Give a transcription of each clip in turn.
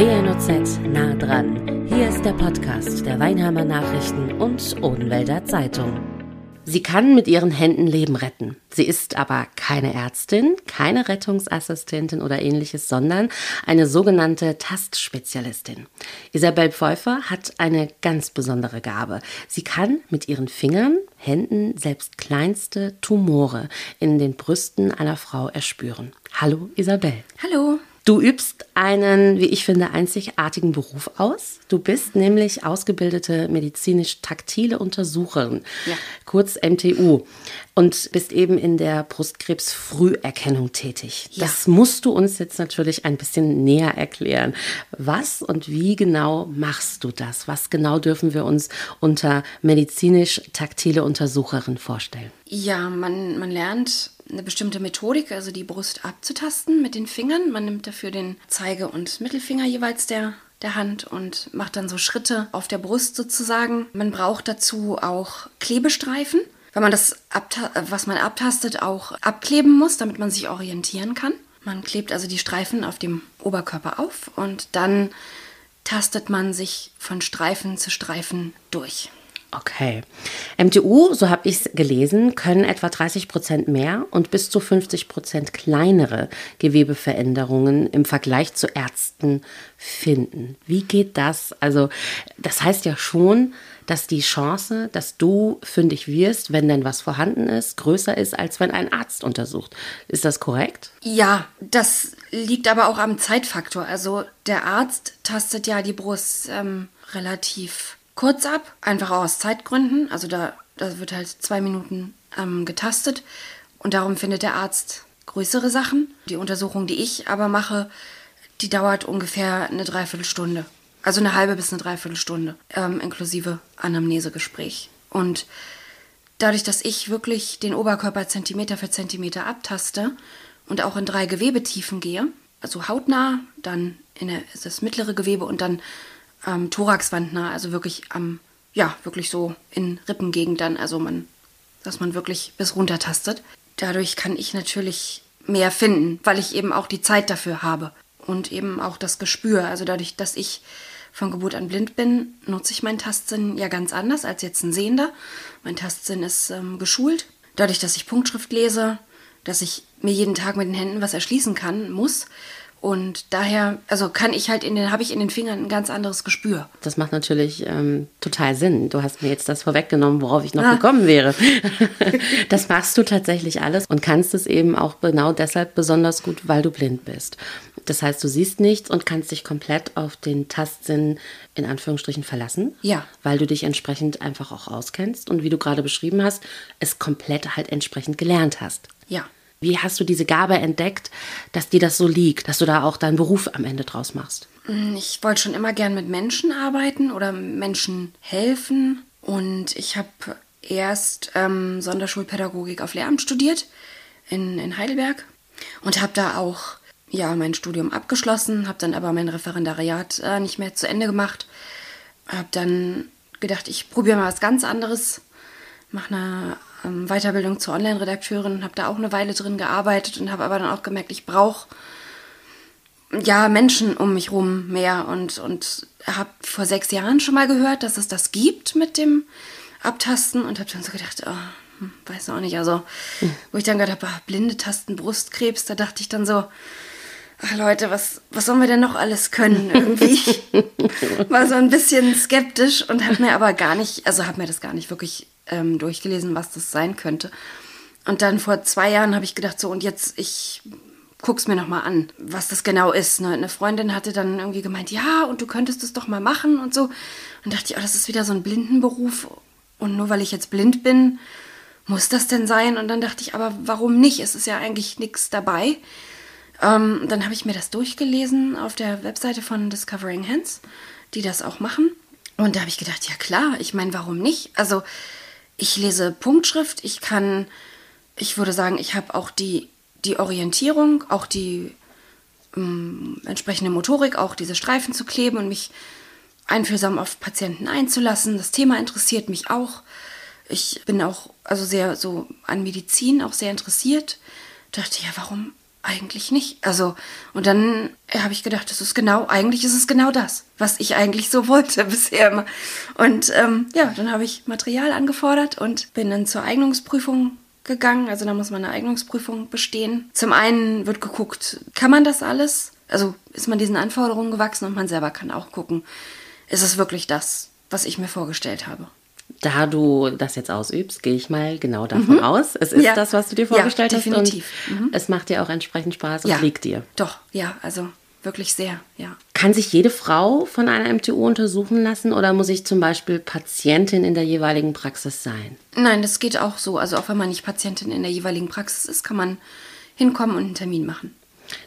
WNOZ nah dran. Hier ist der Podcast der Weinheimer Nachrichten und Odenwälder Zeitung. Sie kann mit ihren Händen Leben retten. Sie ist aber keine Ärztin, keine Rettungsassistentin oder ähnliches, sondern eine sogenannte Tastspezialistin. Isabel Pfeuffer hat eine ganz besondere Gabe. Sie kann mit ihren Fingern, Händen selbst kleinste Tumore in den Brüsten einer Frau erspüren. Hallo Isabel. Hallo. Du übst einen, wie ich finde, einzigartigen Beruf aus. Du bist nämlich ausgebildete medizinisch-taktile Untersucherin, ja. kurz MTU, und bist eben in der Brustkrebsfrüherkennung tätig. Ja. Das musst du uns jetzt natürlich ein bisschen näher erklären. Was und wie genau machst du das? Was genau dürfen wir uns unter medizinisch-taktile Untersucherin vorstellen? Ja, man, man lernt eine bestimmte Methodik, also die Brust abzutasten mit den Fingern. Man nimmt dafür den Zeige- und Mittelfinger jeweils der, der Hand und macht dann so Schritte auf der Brust sozusagen. Man braucht dazu auch Klebestreifen, weil man das, was man abtastet, auch abkleben muss, damit man sich orientieren kann. Man klebt also die Streifen auf dem Oberkörper auf und dann tastet man sich von Streifen zu Streifen durch. Okay. MTU, so habe ich es gelesen, können etwa 30 Prozent mehr und bis zu 50 Prozent kleinere Gewebeveränderungen im Vergleich zu Ärzten finden. Wie geht das? Also, das heißt ja schon, dass die Chance, dass du fündig wirst, wenn denn was vorhanden ist, größer ist, als wenn ein Arzt untersucht. Ist das korrekt? Ja, das liegt aber auch am Zeitfaktor. Also der Arzt tastet ja die Brust ähm, relativ kurz ab, einfach aus Zeitgründen. Also da, da wird halt zwei Minuten ähm, getastet und darum findet der Arzt größere Sachen. Die Untersuchung, die ich aber mache, die dauert ungefähr eine Dreiviertelstunde. Also eine halbe bis eine Dreiviertelstunde, ähm, inklusive Anamnesegespräch. Und dadurch, dass ich wirklich den Oberkörper Zentimeter für Zentimeter abtaste und auch in drei Gewebetiefen gehe, also hautnah, dann in der, das mittlere Gewebe und dann ähm, thoraxwandnah, also wirklich am, ja, wirklich so in Rippengegend dann, also man, dass man wirklich bis runter tastet. Dadurch kann ich natürlich mehr finden, weil ich eben auch die Zeit dafür habe und eben auch das Gespür. Also dadurch, dass ich von Geburt an blind bin, nutze ich meinen Tastsinn ja ganz anders als jetzt ein Sehender. Mein Tastsinn ist ähm, geschult. Dadurch, dass ich Punktschrift lese, dass ich mir jeden Tag mit den Händen was erschließen kann, muss, und daher, also kann ich halt in den, habe ich in den Fingern ein ganz anderes Gespür. Das macht natürlich ähm, total Sinn. Du hast mir jetzt das vorweggenommen, worauf ich noch ah. gekommen wäre. das machst du tatsächlich alles und kannst es eben auch genau deshalb besonders gut, weil du blind bist. Das heißt, du siehst nichts und kannst dich komplett auf den Tastsinn in Anführungsstrichen verlassen. Ja. Weil du dich entsprechend einfach auch auskennst und wie du gerade beschrieben hast, es komplett halt entsprechend gelernt hast. Ja. Wie hast du diese Gabe entdeckt, dass dir das so liegt, dass du da auch deinen Beruf am Ende draus machst? Mm, ich wollte schon immer gern mit Menschen arbeiten oder Menschen helfen. Und ich habe erst ähm, Sonderschulpädagogik auf Lehramt studiert in, in Heidelberg und habe da auch ja, mein Studium abgeschlossen, habe dann aber mein Referendariat äh, nicht mehr zu Ende gemacht. Habe dann gedacht, ich probiere mal was ganz anderes, mache eine ähm, Weiterbildung zur Online-Redakteurin, habe da auch eine Weile drin gearbeitet und habe aber dann auch gemerkt, ich brauche ja Menschen um mich rum mehr und, und habe vor sechs Jahren schon mal gehört, dass es das gibt mit dem Abtasten und habe dann so gedacht, oh, hm, weiß auch nicht, also wo ich dann gedacht habe, blinde Tasten, Brustkrebs, da dachte ich dann so, ach Leute, was, was sollen wir denn noch alles können irgendwie? War so ein bisschen skeptisch und habe mir aber gar nicht, also habe mir das gar nicht wirklich ähm, durchgelesen, was das sein könnte. Und dann vor zwei Jahren habe ich gedacht, so und jetzt, ich guck's mir nochmal an, was das genau ist. Ne? Eine Freundin hatte dann irgendwie gemeint, ja, und du könntest es doch mal machen und so. Und dachte ich, oh, das ist wieder so ein Blindenberuf. Und nur weil ich jetzt blind bin, muss das denn sein? Und dann dachte ich, aber warum nicht? Es ist ja eigentlich nichts dabei. Ähm, dann habe ich mir das durchgelesen auf der Webseite von Discovering Hands, die das auch machen. Und da habe ich gedacht, ja klar, ich meine, warum nicht? Also ich lese Punktschrift, ich kann, ich würde sagen, ich habe auch die, die Orientierung, auch die ähm, entsprechende Motorik, auch diese Streifen zu kleben und mich einfühlsam auf Patienten einzulassen. Das Thema interessiert mich auch. Ich bin auch also sehr so an Medizin auch sehr interessiert. Dachte ja, warum eigentlich nicht. Also, und dann habe ich gedacht, das ist genau, eigentlich ist es genau das, was ich eigentlich so wollte bisher immer. Und ähm, ja, dann habe ich Material angefordert und bin dann zur Eignungsprüfung gegangen. Also da muss man eine Eignungsprüfung bestehen. Zum einen wird geguckt, kann man das alles? Also ist man diesen Anforderungen gewachsen und man selber kann auch gucken, ist es wirklich das, was ich mir vorgestellt habe. Da du das jetzt ausübst, gehe ich mal genau davon mhm. aus. Es ist ja. das, was du dir vorgestellt ja, definitiv. hast. Und mhm. es macht dir auch entsprechend Spaß und ja. liegt dir. Doch, ja, also wirklich sehr, ja. Kann sich jede Frau von einer MTU untersuchen lassen oder muss ich zum Beispiel Patientin in der jeweiligen Praxis sein? Nein, das geht auch so. Also auch wenn man nicht Patientin in der jeweiligen Praxis ist, kann man hinkommen und einen Termin machen.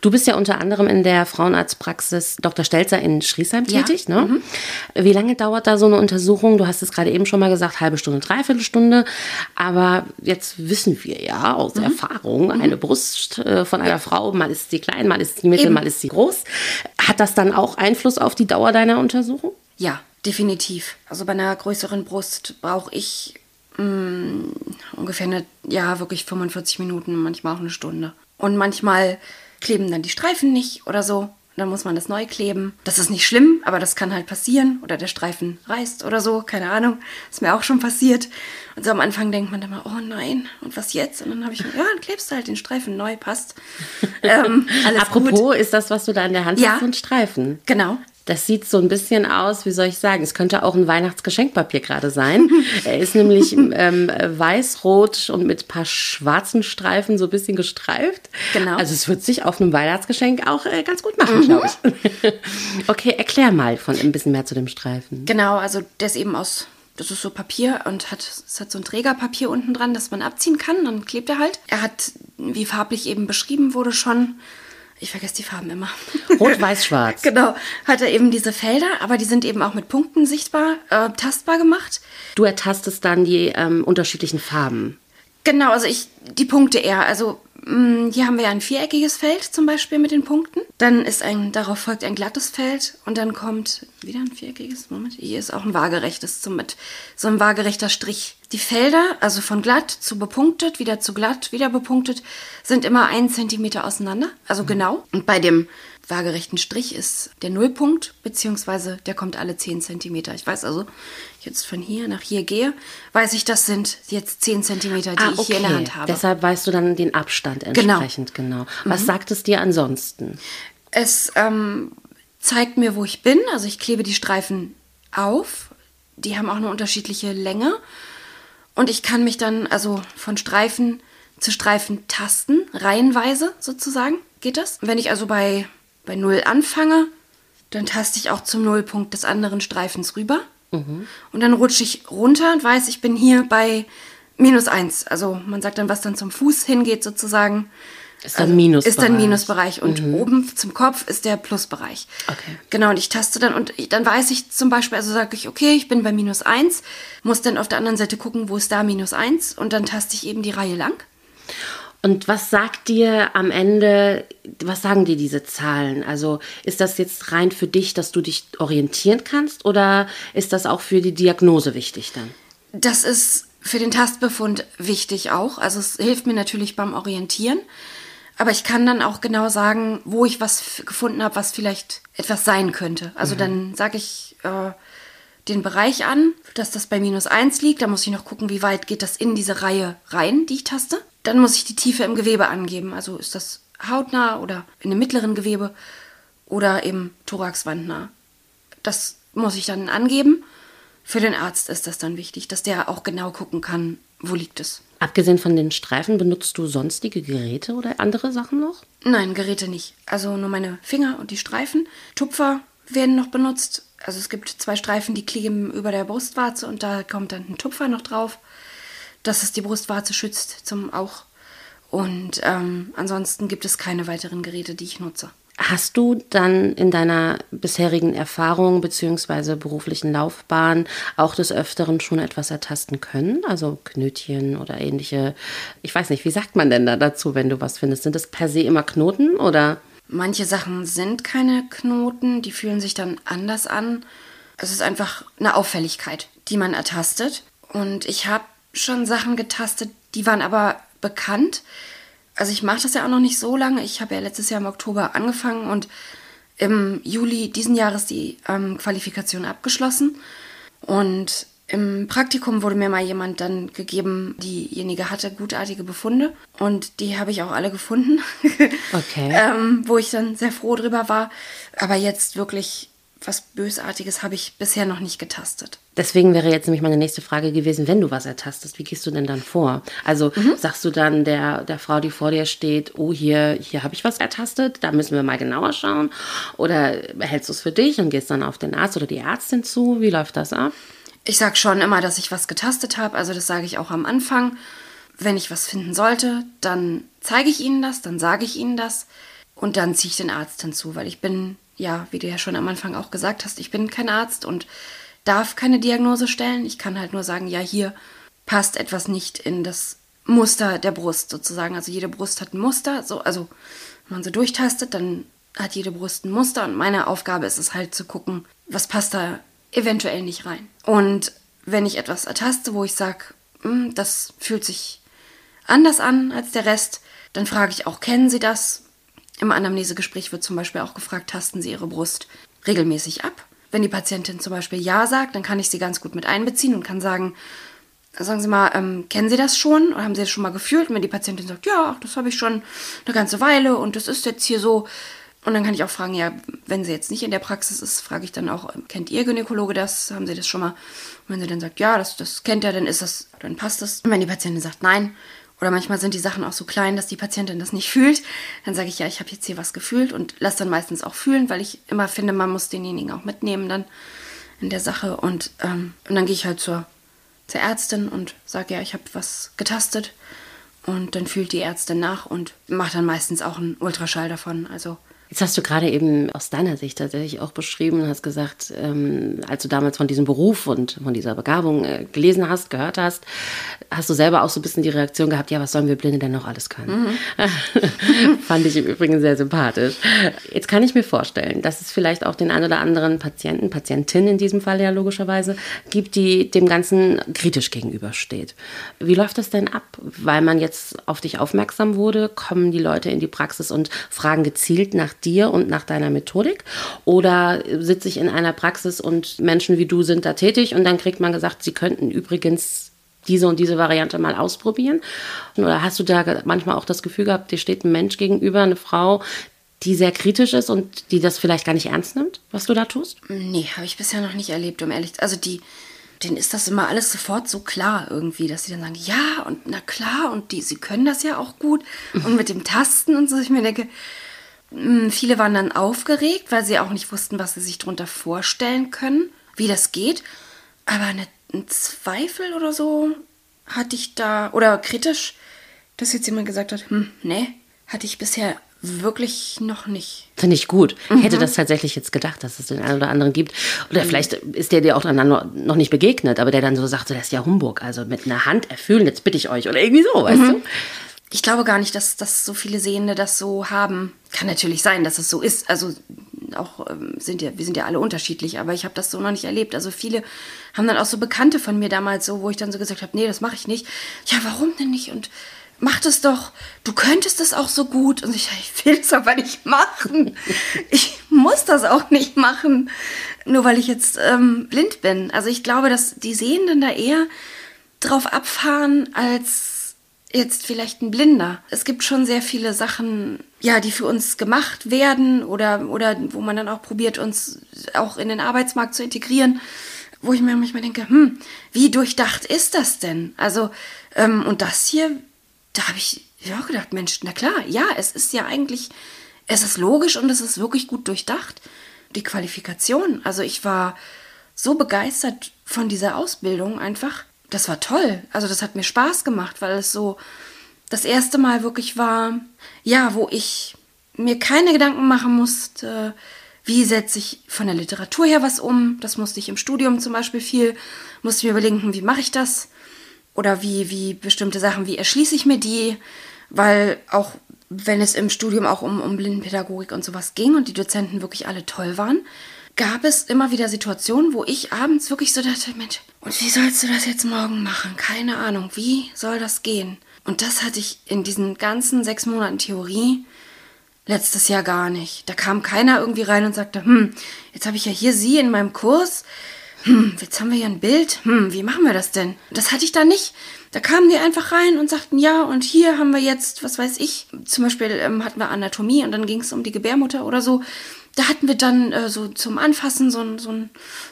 Du bist ja unter anderem in der Frauenarztpraxis Dr. Stelzer in Schriesheim ja. tätig. Ne? Mhm. Wie lange dauert da so eine Untersuchung? Du hast es gerade eben schon mal gesagt, halbe Stunde, dreiviertel Stunde. Aber jetzt wissen wir ja aus mhm. Erfahrung, mhm. eine Brust äh, von einer Frau, mal ist sie klein, mal ist sie mittel, eben. mal ist sie groß. Hat das dann auch Einfluss auf die Dauer deiner Untersuchung? Ja, definitiv. Also bei einer größeren Brust brauche ich mh, mm, ungefähr eine, ja, wirklich 45 Minuten, manchmal auch eine Stunde. Und manchmal kleben dann die Streifen nicht oder so. Dann muss man das neu kleben. Das ist nicht schlimm, aber das kann halt passieren. Oder der Streifen reißt oder so, keine Ahnung. Ist mir auch schon passiert. Und so am Anfang denkt man dann mal, oh nein, und was jetzt? Und dann habe ich, ja, dann klebst du halt den Streifen neu, passt. Ähm, Apropos, gut. ist das, was du da in der Hand ja, hast, so ein Streifen? Genau. Das sieht so ein bisschen aus, wie soll ich sagen, es könnte auch ein Weihnachtsgeschenkpapier gerade sein. er ist nämlich ähm, weiß-rot und mit ein paar schwarzen Streifen so ein bisschen gestreift. Genau. Also es wird sich auf einem Weihnachtsgeschenk auch äh, ganz gut machen, mhm. glaube ich. okay, erklär mal von ein bisschen mehr zu dem Streifen. Genau, also der ist eben aus das ist so Papier und hat, es hat so ein Trägerpapier unten dran, das man abziehen kann. Dann klebt er halt. Er hat, wie farblich eben beschrieben wurde, schon ich vergesse die Farben immer. Rot, Weiß, Schwarz. genau. Hat er eben diese Felder, aber die sind eben auch mit Punkten sichtbar, äh, tastbar gemacht. Du ertastest dann die ähm, unterschiedlichen Farben. Genau, also ich die Punkte eher. Also hier haben wir ja ein viereckiges Feld zum Beispiel mit den Punkten. Dann ist ein, darauf folgt ein glattes Feld und dann kommt wieder ein viereckiges. Moment, hier ist auch ein waagerechtes zum mit so ein waagerechter Strich. Die Felder, also von glatt zu bepunktet, wieder zu glatt, wieder bepunktet, sind immer einen Zentimeter auseinander, also mhm. genau. Und bei dem waagerechten Strich ist der Nullpunkt, beziehungsweise der kommt alle 10 cm. Ich weiß also, jetzt von hier nach hier gehe, weiß ich, das sind jetzt 10 cm, die ah, okay. ich hier in der Hand habe. Deshalb weißt du dann den Abstand genau. entsprechend genau. genau. Was mhm. sagt es dir ansonsten? Es ähm, zeigt mir, wo ich bin. Also ich klebe die Streifen auf. Die haben auch eine unterschiedliche Länge. Und ich kann mich dann also von Streifen zu Streifen tasten, reihenweise sozusagen. Geht das? Wenn ich also bei bei 0 anfange, dann taste ich auch zum Nullpunkt des anderen Streifens rüber. Mhm. Und dann rutsche ich runter und weiß, ich bin hier bei minus 1. Also man sagt dann, was dann zum Fuß hingeht sozusagen. Ist dann also, Minusbereich. Ist dann Minusbereich. Und mhm. oben zum Kopf ist der Plusbereich. Okay. Genau, und ich taste dann und dann weiß ich zum Beispiel, also sage ich, okay, ich bin bei minus 1, muss dann auf der anderen Seite gucken, wo ist da minus 1 und dann taste ich eben die Reihe lang. Und was sagt dir am Ende, was sagen dir diese Zahlen? Also ist das jetzt rein für dich, dass du dich orientieren kannst oder ist das auch für die Diagnose wichtig dann? Das ist für den Tastbefund wichtig auch. Also es hilft mir natürlich beim Orientieren. Aber ich kann dann auch genau sagen, wo ich was gefunden habe, was vielleicht etwas sein könnte. Also mhm. dann sage ich äh, den Bereich an, dass das bei minus 1 liegt. Da muss ich noch gucken, wie weit geht das in diese Reihe rein, die ich taste. Dann muss ich die Tiefe im Gewebe angeben. Also ist das hautnah oder in dem mittleren Gewebe oder eben thoraxwandnah. Das muss ich dann angeben. Für den Arzt ist das dann wichtig, dass der auch genau gucken kann, wo liegt es. Abgesehen von den Streifen, benutzt du sonstige Geräte oder andere Sachen noch? Nein, Geräte nicht. Also nur meine Finger und die Streifen. Tupfer werden noch benutzt. Also es gibt zwei Streifen, die kleben über der Brustwarze und da kommt dann ein Tupfer noch drauf dass es die Brustwarze schützt zum auch. Und ähm, ansonsten gibt es keine weiteren Geräte, die ich nutze. Hast du dann in deiner bisherigen Erfahrung bzw. beruflichen Laufbahn auch des Öfteren schon etwas ertasten können? Also Knötchen oder ähnliche, ich weiß nicht, wie sagt man denn da dazu, wenn du was findest? Sind das per se immer Knoten oder? Manche Sachen sind keine Knoten, die fühlen sich dann anders an. Es ist einfach eine Auffälligkeit, die man ertastet. Und ich habe schon Sachen getastet, die waren aber bekannt. also ich mache das ja auch noch nicht so lange. Ich habe ja letztes Jahr im Oktober angefangen und im Juli diesen Jahres die ähm, Qualifikation abgeschlossen. Und im Praktikum wurde mir mal jemand dann gegeben, diejenige hatte gutartige Befunde und die habe ich auch alle gefunden. Okay. ähm, wo ich dann sehr froh drüber war. Aber jetzt wirklich was Bösartiges habe ich bisher noch nicht getastet. Deswegen wäre jetzt nämlich meine nächste Frage gewesen, wenn du was ertastest, wie gehst du denn dann vor? Also mhm. sagst du dann der, der Frau, die vor dir steht, oh, hier, hier habe ich was ertastet, da müssen wir mal genauer schauen? Oder behältst du es für dich und gehst dann auf den Arzt oder die Ärztin zu? Wie läuft das ab? Ich sage schon immer, dass ich was getastet habe, also das sage ich auch am Anfang. Wenn ich was finden sollte, dann zeige ich Ihnen das, dann sage ich Ihnen das und dann ziehe ich den Arzt hinzu, weil ich bin ja, wie du ja schon am Anfang auch gesagt hast, ich bin kein Arzt und darf keine Diagnose stellen. Ich kann halt nur sagen, ja, hier passt etwas nicht in das Muster der Brust sozusagen. Also jede Brust hat ein Muster. So, also wenn man so durchtastet, dann hat jede Brust ein Muster und meine Aufgabe ist es halt zu gucken, was passt da eventuell nicht rein. Und wenn ich etwas ertaste, wo ich sage, hm, das fühlt sich anders an als der Rest, dann frage ich auch, kennen Sie das? Im Anamnesegespräch wird zum Beispiel auch gefragt, tasten Sie Ihre Brust regelmäßig ab? Wenn die Patientin zum Beispiel Ja sagt, dann kann ich sie ganz gut mit einbeziehen und kann sagen, sagen Sie mal, ähm, kennen Sie das schon oder haben Sie das schon mal gefühlt? Und wenn die Patientin sagt, ja, das habe ich schon eine ganze Weile und das ist jetzt hier so. Und dann kann ich auch fragen, ja, wenn sie jetzt nicht in der Praxis ist, frage ich dann auch, kennt Ihr Gynäkologe das? Haben Sie das schon mal? Und wenn sie dann sagt, ja, das, das kennt er, dann ist das, dann passt das. Und wenn die Patientin sagt, nein, oder manchmal sind die Sachen auch so klein, dass die Patientin das nicht fühlt. Dann sage ich, ja, ich habe jetzt hier was gefühlt und lasse dann meistens auch fühlen, weil ich immer finde, man muss denjenigen auch mitnehmen dann in der Sache. Und, ähm, und dann gehe ich halt zur, zur Ärztin und sage, ja, ich habe was getastet. Und dann fühlt die Ärztin nach und macht dann meistens auch einen Ultraschall davon. Also Jetzt hast du gerade eben aus deiner Sicht tatsächlich auch beschrieben, hast gesagt, ähm, als du damals von diesem Beruf und von dieser Begabung äh, gelesen hast, gehört hast, hast du selber auch so ein bisschen die Reaktion gehabt, ja, was sollen wir Blinde denn noch alles können? Mhm. Fand ich im Übrigen sehr sympathisch. Jetzt kann ich mir vorstellen, dass es vielleicht auch den einen oder anderen Patienten, Patientin in diesem Fall ja logischerweise, gibt, die dem Ganzen kritisch gegenübersteht. Wie läuft das denn ab? Weil man jetzt auf dich aufmerksam wurde, kommen die Leute in die Praxis und fragen gezielt nach dir und nach deiner Methodik? Oder sitze ich in einer Praxis und Menschen wie du sind da tätig und dann kriegt man gesagt, sie könnten übrigens diese und diese Variante mal ausprobieren? Oder hast du da manchmal auch das Gefühl gehabt, dir steht ein Mensch gegenüber, eine Frau, die sehr kritisch ist und die das vielleicht gar nicht ernst nimmt, was du da tust? Nee, habe ich bisher noch nicht erlebt, um ehrlich zu Also die, denen ist das immer alles sofort so klar irgendwie, dass sie dann sagen, ja und na klar und die, sie können das ja auch gut und mit dem Tasten und so. Ich mir denke, viele waren dann aufgeregt, weil sie auch nicht wussten, was sie sich darunter vorstellen können, wie das geht. Aber eine, einen Zweifel oder so hatte ich da, oder kritisch, dass jetzt jemand gesagt hat, hm, nee, hatte ich bisher wirklich noch nicht. Finde ich gut. Ich mhm. hätte das tatsächlich jetzt gedacht, dass es den einen oder anderen gibt. Oder mhm. vielleicht ist der dir auch dann noch nicht begegnet, aber der dann so sagt, so, das ist ja Humbug. Also mit einer Hand erfüllen, jetzt bitte ich euch. Oder irgendwie so, weißt mhm. du? Ich glaube gar nicht, dass, dass so viele Sehende das so haben. Kann natürlich sein, dass es so ist. Also auch ähm, sind ja, wir sind ja alle unterschiedlich, aber ich habe das so noch nicht erlebt. Also viele haben dann auch so Bekannte von mir damals so, wo ich dann so gesagt habe, nee, das mache ich nicht. Ja, warum denn nicht? Und mach das doch. Du könntest das auch so gut. Und ich, ich will es aber nicht machen. Ich muss das auch nicht machen, nur weil ich jetzt ähm, blind bin. Also ich glaube, dass die Sehenden da eher drauf abfahren als jetzt vielleicht ein Blinder. Es gibt schon sehr viele Sachen, ja, die für uns gemacht werden oder, oder wo man dann auch probiert, uns auch in den Arbeitsmarkt zu integrieren, wo ich mir manchmal denke, hm, wie durchdacht ist das denn? Also, ähm, und das hier, da habe ich ja auch gedacht, Mensch, na klar, ja, es ist ja eigentlich, es ist logisch und es ist wirklich gut durchdacht. Die Qualifikation, also ich war so begeistert von dieser Ausbildung einfach das war toll. Also das hat mir Spaß gemacht, weil es so das erste Mal wirklich war, ja, wo ich mir keine Gedanken machen musste, wie setze ich von der Literatur her was um. Das musste ich im Studium zum Beispiel viel, musste mir überlegen, wie mache ich das? Oder wie, wie bestimmte Sachen, wie erschließe ich mir die? Weil auch wenn es im Studium auch um, um Blindenpädagogik und sowas ging und die Dozenten wirklich alle toll waren, gab es immer wieder Situationen, wo ich abends wirklich so dachte, Mensch, und wie sollst du das jetzt morgen machen? Keine Ahnung, wie soll das gehen? Und das hatte ich in diesen ganzen sechs Monaten Theorie letztes Jahr gar nicht. Da kam keiner irgendwie rein und sagte, hm, jetzt habe ich ja hier Sie in meinem Kurs. Hm, jetzt haben wir hier ein Bild. Hm, wie machen wir das denn? Das hatte ich da nicht. Da kamen die einfach rein und sagten, ja, und hier haben wir jetzt, was weiß ich, zum Beispiel ähm, hatten wir Anatomie und dann ging es um die Gebärmutter oder so. Da hatten wir dann äh, so zum Anfassen so, so,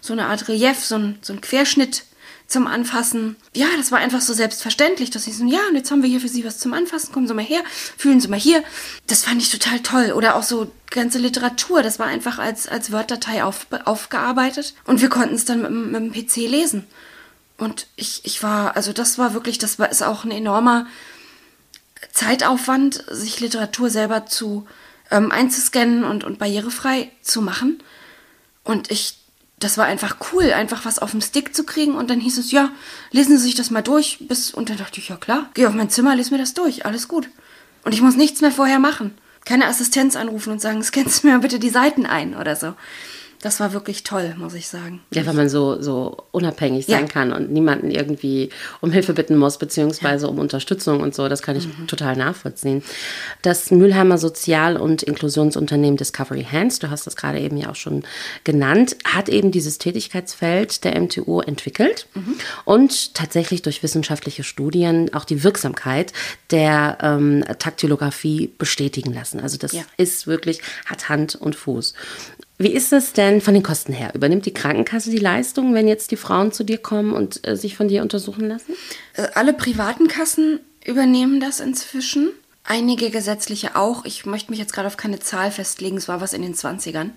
so eine Art Relief, so ein, so ein Querschnitt zum Anfassen. Ja, das war einfach so selbstverständlich, dass sie so, ja, und jetzt haben wir hier für Sie was zum Anfassen, kommen Sie mal her, fühlen Sie mal hier. Das fand ich total toll. Oder auch so ganze Literatur, das war einfach als, als Word-Datei auf, aufgearbeitet und wir konnten es dann mit, mit dem PC lesen. Und ich, ich war, also das war wirklich, das war, ist auch ein enormer Zeitaufwand, sich Literatur selber zu ähm, einzuscannen und, und barrierefrei zu machen. Und ich das war einfach cool, einfach was auf dem Stick zu kriegen und dann hieß es, ja, lesen Sie sich das mal durch, bis, und dann dachte ich, ja klar, geh auf mein Zimmer, lese mir das durch, alles gut. Und ich muss nichts mehr vorher machen. Keine Assistenz anrufen und sagen, scannst mir bitte die Seiten ein oder so das war wirklich toll, muss ich sagen. Ja, weil man so, so unabhängig sein ja. kann und niemanden irgendwie um Hilfe bitten muss, beziehungsweise ja. um Unterstützung und so. Das kann ich mhm. total nachvollziehen. Das Mülheimer Sozial- und Inklusionsunternehmen Discovery Hands, du hast das gerade eben ja auch schon genannt, hat eben dieses Tätigkeitsfeld der MTU entwickelt mhm. und tatsächlich durch wissenschaftliche Studien auch die Wirksamkeit der ähm, Taktilographie bestätigen lassen. Also das ja. ist wirklich, hat Hand und Fuß. Wie ist es denn von den Kosten her? Übernimmt die Krankenkasse die Leistung, wenn jetzt die Frauen zu dir kommen und äh, sich von dir untersuchen lassen? Äh, alle privaten Kassen übernehmen das inzwischen. Einige gesetzliche auch. Ich möchte mich jetzt gerade auf keine Zahl festlegen. Es war was in den 20ern.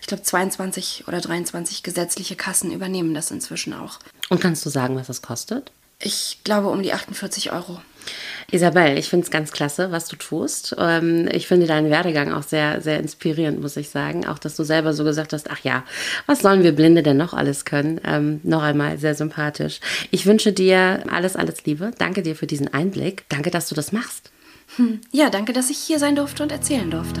Ich glaube, 22 oder 23 gesetzliche Kassen übernehmen das inzwischen auch. Und kannst du sagen, was das kostet? Ich glaube um die 48 Euro. Isabel, ich finde es ganz klasse, was du tust. Ähm, ich finde deinen Werdegang auch sehr, sehr inspirierend, muss ich sagen. Auch, dass du selber so gesagt hast, ach ja, was sollen wir Blinde denn noch alles können? Ähm, noch einmal sehr sympathisch. Ich wünsche dir alles, alles Liebe. Danke dir für diesen Einblick. Danke, dass du das machst. Hm. Ja, danke, dass ich hier sein durfte und erzählen durfte.